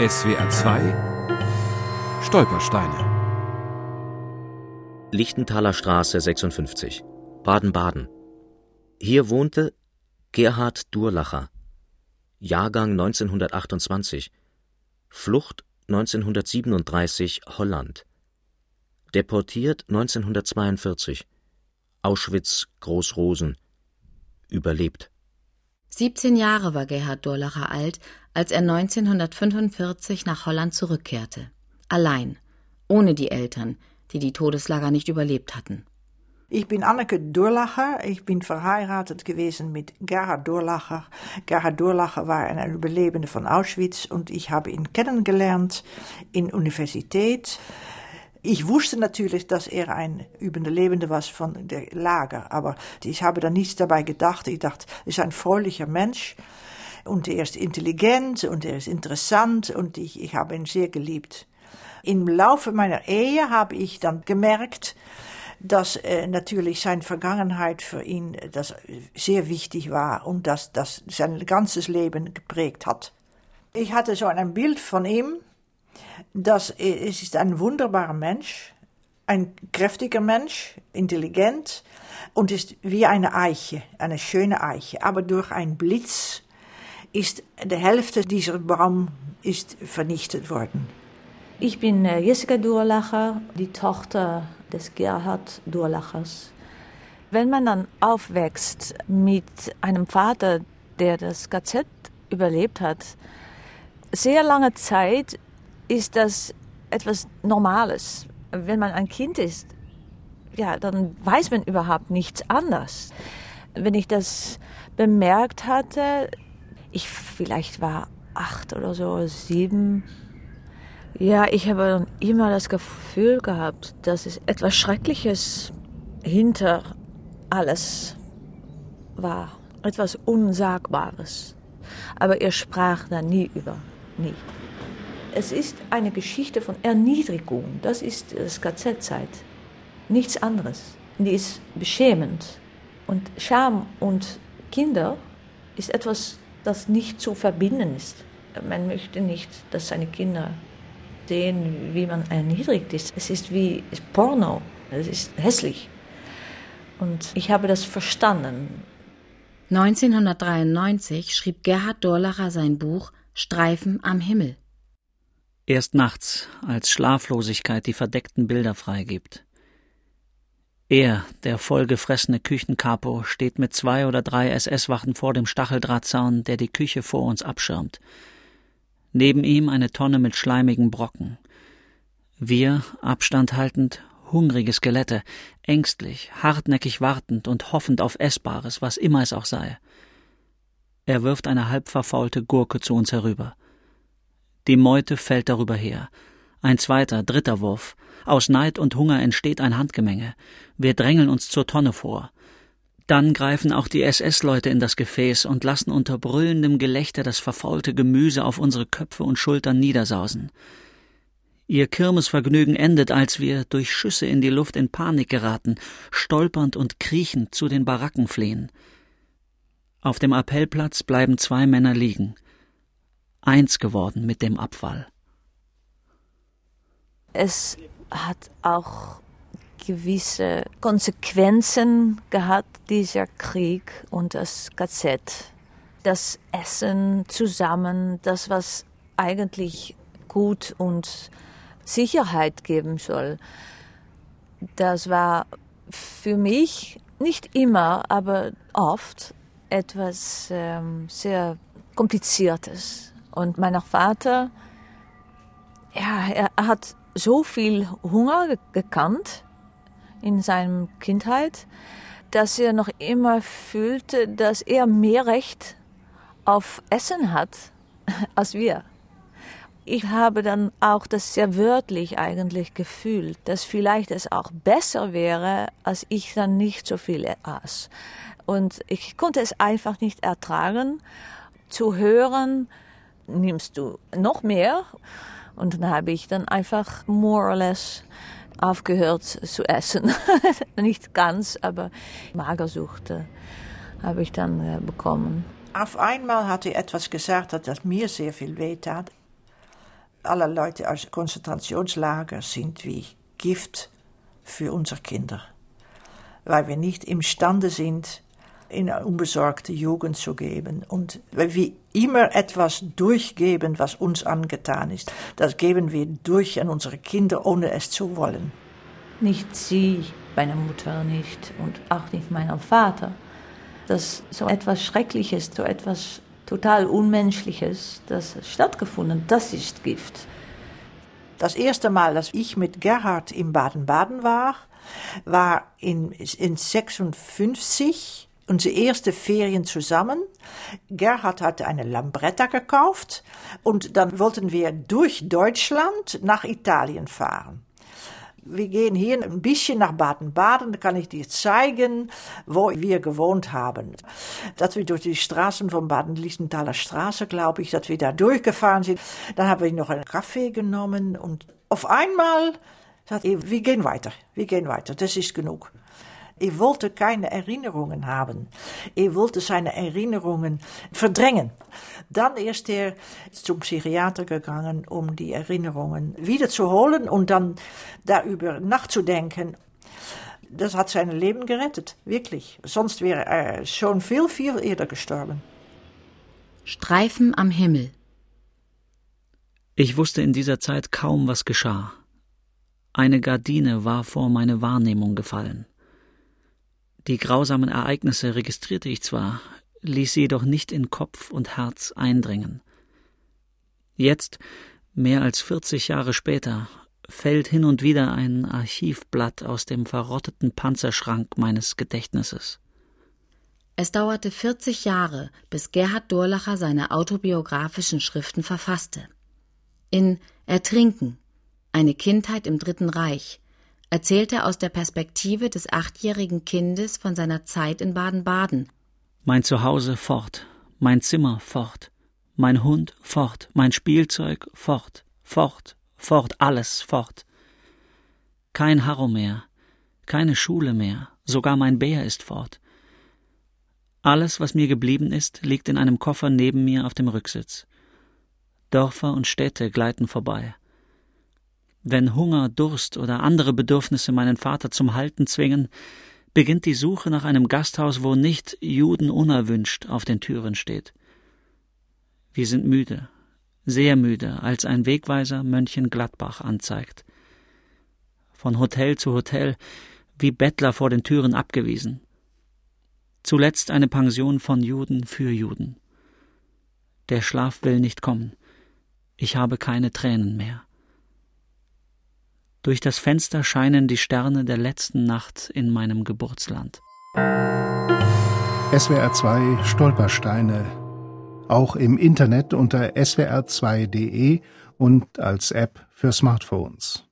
SWR 2 Stolpersteine. Lichtenthaler Straße 56, Baden-Baden. Hier wohnte Gerhard Durlacher, Jahrgang 1928, Flucht 1937 Holland, deportiert 1942, Auschwitz Großrosen, überlebt. 17 Jahre war Gerhard Durlacher alt, als er 1945 nach Holland zurückkehrte. Allein, ohne die Eltern, die die Todeslager nicht überlebt hatten. Ich bin Anneke Durlacher. Ich bin verheiratet gewesen mit Gerhard Durlacher. Gerhard Durlacher war ein Überlebende von Auschwitz und ich habe ihn kennengelernt in Universität. Ich wusste natürlich, dass er ein Überlebende war von der Lager, aber ich habe da nichts dabei gedacht. Ich dachte, er ist ein fröhlicher Mensch und er ist intelligent und er ist interessant und ich, ich habe ihn sehr geliebt. Im Laufe meiner Ehe habe ich dann gemerkt, dass äh, natürlich seine Vergangenheit für ihn äh, das sehr wichtig war und dass das sein ganzes Leben geprägt hat. Ich hatte so ein Bild von ihm, dass äh, es ist ein wunderbarer Mensch, ein kräftiger Mensch, intelligent und ist wie eine Eiche, eine schöne Eiche, aber durch einen Blitz ist die Hälfte dieser Baum ist vernichtet worden. Ich bin äh, Jessica Durlacher, die Tochter des Gerhard Durlachers. Wenn man dann aufwächst mit einem Vater, der das KZ überlebt hat, sehr lange Zeit ist das etwas Normales. Wenn man ein Kind ist, ja, dann weiß man überhaupt nichts anderes. Wenn ich das bemerkt hatte, ich vielleicht war acht oder so, sieben, ja, ich habe immer das Gefühl gehabt, dass es etwas Schreckliches hinter alles war, etwas Unsagbares. Aber er sprach da nie über, nie. Es ist eine Geschichte von Erniedrigung, das ist das KZ-Zeit, nichts anderes. Die ist beschämend. Und Scham und Kinder ist etwas, das nicht zu verbinden ist. Man möchte nicht, dass seine Kinder sehen, wie man erniedrigt ist. Es ist wie Porno. Es ist hässlich. Und ich habe das verstanden. 1993 schrieb Gerhard Dorlacher sein Buch Streifen am Himmel. Erst nachts, als Schlaflosigkeit die verdeckten Bilder freigibt. Er, der vollgefressene Küchenkapo, steht mit zwei oder drei SS-Wachen vor dem Stacheldrahtzaun, der die Küche vor uns abschirmt neben ihm eine Tonne mit schleimigen Brocken. Wir, Abstand haltend, hungrige Skelette, ängstlich, hartnäckig wartend und hoffend auf Essbares, was immer es auch sei. Er wirft eine halb verfaulte Gurke zu uns herüber. Die Meute fällt darüber her. Ein zweiter, dritter Wurf. Aus Neid und Hunger entsteht ein Handgemenge. Wir drängeln uns zur Tonne vor. Dann greifen auch die SS-Leute in das Gefäß und lassen unter brüllendem Gelächter das verfaulte Gemüse auf unsere Köpfe und Schultern niedersausen. Ihr Kirmesvergnügen endet, als wir durch Schüsse in die Luft in Panik geraten, stolpernd und kriechend zu den Baracken fliehen. Auf dem Appellplatz bleiben zwei Männer liegen, eins geworden mit dem Abfall. Es hat auch gewisse Konsequenzen gehabt, dieser Krieg und das KZ. Das Essen zusammen, das was eigentlich gut und Sicherheit geben soll. Das war für mich nicht immer, aber oft etwas ähm, sehr Kompliziertes. Und mein Vater, ja, er hat so viel Hunger gekannt in seiner Kindheit, dass er noch immer fühlte, dass er mehr Recht auf Essen hat als wir. Ich habe dann auch das sehr wörtlich eigentlich gefühlt, dass vielleicht es auch besser wäre, als ich dann nicht so viel aß. Und ich konnte es einfach nicht ertragen, zu hören, nimmst du noch mehr? Und dann habe ich dann einfach more or less aufgehört zu essen. Nicht ganz, aber Magersucht äh, habe ich dann äh, bekommen. Auf einmal hat er etwas gesagt, das mir sehr viel wehtat. Alle Leute aus Konzentrationslager sind wie Gift für unsere Kinder, weil wir nicht imstande sind, in eine unbesorgte Jugend zu geben. Und weil wir immer etwas durchgeben, was uns angetan ist, das geben wir durch an unsere Kinder, ohne es zu wollen. Nicht sie, meine Mutter nicht und auch nicht mein Vater. Dass so etwas Schreckliches, so etwas total Unmenschliches, das stattgefunden, das ist Gift. Das erste Mal, dass ich mit Gerhard in Baden-Baden war, war in, in 56 unsere erste Ferien zusammen. Gerhard hatte eine Lambretta gekauft und dann wollten wir durch Deutschland nach Italien fahren. Wir gehen hier ein bisschen nach Baden-Baden, da kann ich dir zeigen, wo wir gewohnt haben. Dass wir durch die Straßen von Baden-Lichtenthaler Straße, glaube ich, dass wir da durchgefahren sind. Dann haben wir noch einen Kaffee genommen und auf einmal sagt er, wir gehen weiter, wir gehen weiter, das ist genug. Er wollte keine Erinnerungen haben. Er wollte seine Erinnerungen verdrängen. Dann ist er zum Psychiater gegangen, um die Erinnerungen wiederzuholen und dann darüber nachzudenken. Das hat sein Leben gerettet, wirklich. Sonst wäre er schon viel, viel eher gestorben. Streifen am Himmel. Ich wusste in dieser Zeit kaum, was geschah. Eine Gardine war vor meine Wahrnehmung gefallen. Die grausamen Ereignisse registrierte ich zwar, ließ sie jedoch nicht in Kopf und Herz eindringen. Jetzt, mehr als vierzig Jahre später, fällt hin und wieder ein Archivblatt aus dem verrotteten Panzerschrank meines Gedächtnisses. Es dauerte 40 Jahre, bis Gerhard Durlacher seine autobiografischen Schriften verfasste. In Ertrinken, eine Kindheit im Dritten Reich, erzählt er aus der Perspektive des achtjährigen Kindes von seiner Zeit in Baden-Baden. Mein Zuhause fort, mein Zimmer fort, mein Hund fort, mein Spielzeug fort, fort, fort, alles fort. Kein Harro mehr, keine Schule mehr, sogar mein Bär ist fort. Alles, was mir geblieben ist, liegt in einem Koffer neben mir auf dem Rücksitz. Dörfer und Städte gleiten vorbei. Wenn Hunger, Durst oder andere Bedürfnisse meinen Vater zum Halten zwingen, beginnt die Suche nach einem Gasthaus, wo nicht Juden unerwünscht auf den Türen steht. Wir sind müde, sehr müde, als ein Wegweiser Mönchengladbach anzeigt. Von Hotel zu Hotel, wie Bettler vor den Türen abgewiesen. Zuletzt eine Pension von Juden für Juden. Der Schlaf will nicht kommen. Ich habe keine Tränen mehr. Durch das Fenster scheinen die Sterne der letzten Nacht in meinem Geburtsland. SWR 2 Stolpersteine. Auch im Internet unter swr2.de und als App für Smartphones.